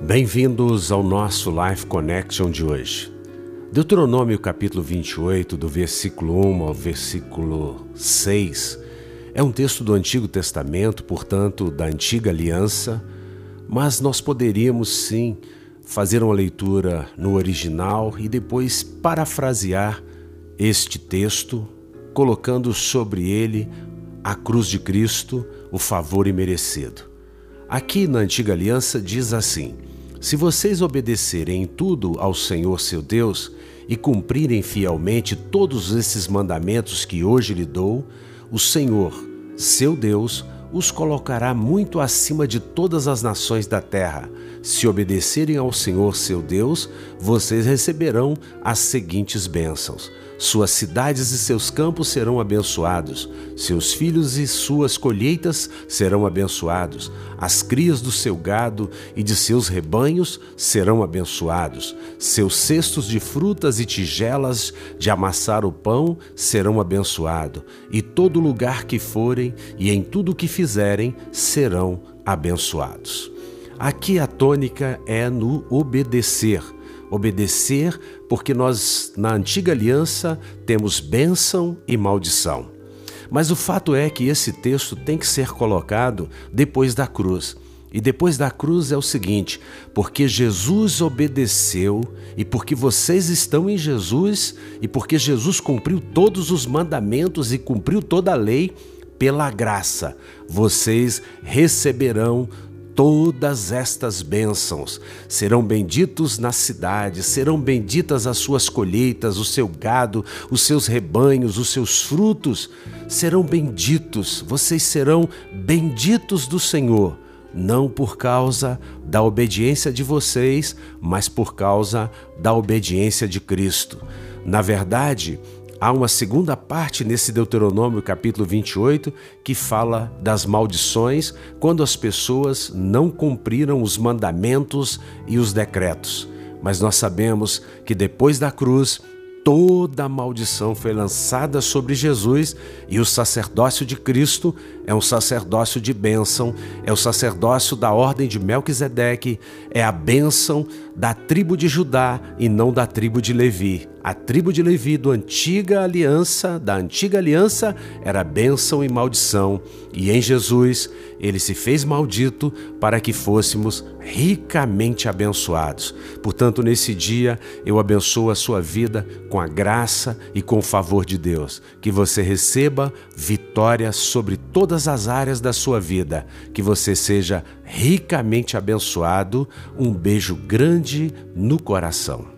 Bem-vindos ao nosso Life Connection de hoje. Deuteronômio capítulo 28, do versículo 1 ao versículo 6, é um texto do Antigo Testamento, portanto, da Antiga Aliança, mas nós poderíamos sim fazer uma leitura no original e depois parafrasear este texto, colocando sobre ele a cruz de Cristo, o favor imerecido. Aqui na Antiga Aliança diz assim: se vocês obedecerem em tudo ao Senhor seu Deus e cumprirem fielmente todos esses mandamentos que hoje lhe dou, o Senhor, seu Deus, os colocará muito acima de todas as nações da terra. Se obedecerem ao Senhor seu Deus, vocês receberão as seguintes bênçãos. Suas cidades e seus campos serão abençoados, seus filhos e suas colheitas serão abençoados, as crias do seu gado e de seus rebanhos serão abençoados, seus cestos de frutas e tigelas de amassar o pão serão abençoados, e todo lugar que forem e em tudo que fizerem serão abençoados. Aqui a tônica é no obedecer obedecer, porque nós, na antiga aliança, temos bênção e maldição. Mas o fato é que esse texto tem que ser colocado depois da cruz. E depois da cruz é o seguinte: porque Jesus obedeceu, e porque vocês estão em Jesus, e porque Jesus cumpriu todos os mandamentos e cumpriu toda a lei, pela graça, vocês receberão todas estas bênçãos. Serão benditos na cidade, serão benditas as suas colheitas, o seu gado, os seus rebanhos, os seus frutos serão benditos. Vocês serão benditos do Senhor, não por causa da obediência de vocês, mas por causa da obediência de Cristo. Na verdade, Há uma segunda parte nesse Deuteronômio capítulo 28 que fala das maldições quando as pessoas não cumpriram os mandamentos e os decretos. Mas nós sabemos que depois da cruz, toda a maldição foi lançada sobre Jesus e o sacerdócio de Cristo é um sacerdócio de bênção, é o sacerdócio da ordem de Melquisedeque, é a bênção da tribo de Judá e não da tribo de Levi. A tribo de Levi do antiga aliança, da antiga aliança, era bênção e maldição, e em Jesus ele se fez maldito para que fôssemos ricamente abençoados. Portanto, nesse dia eu abençoo a sua vida com a graça e com o favor de Deus, que você receba vitória sobre todas as áreas da sua vida, que você seja ricamente abençoado. Um beijo grande no coração.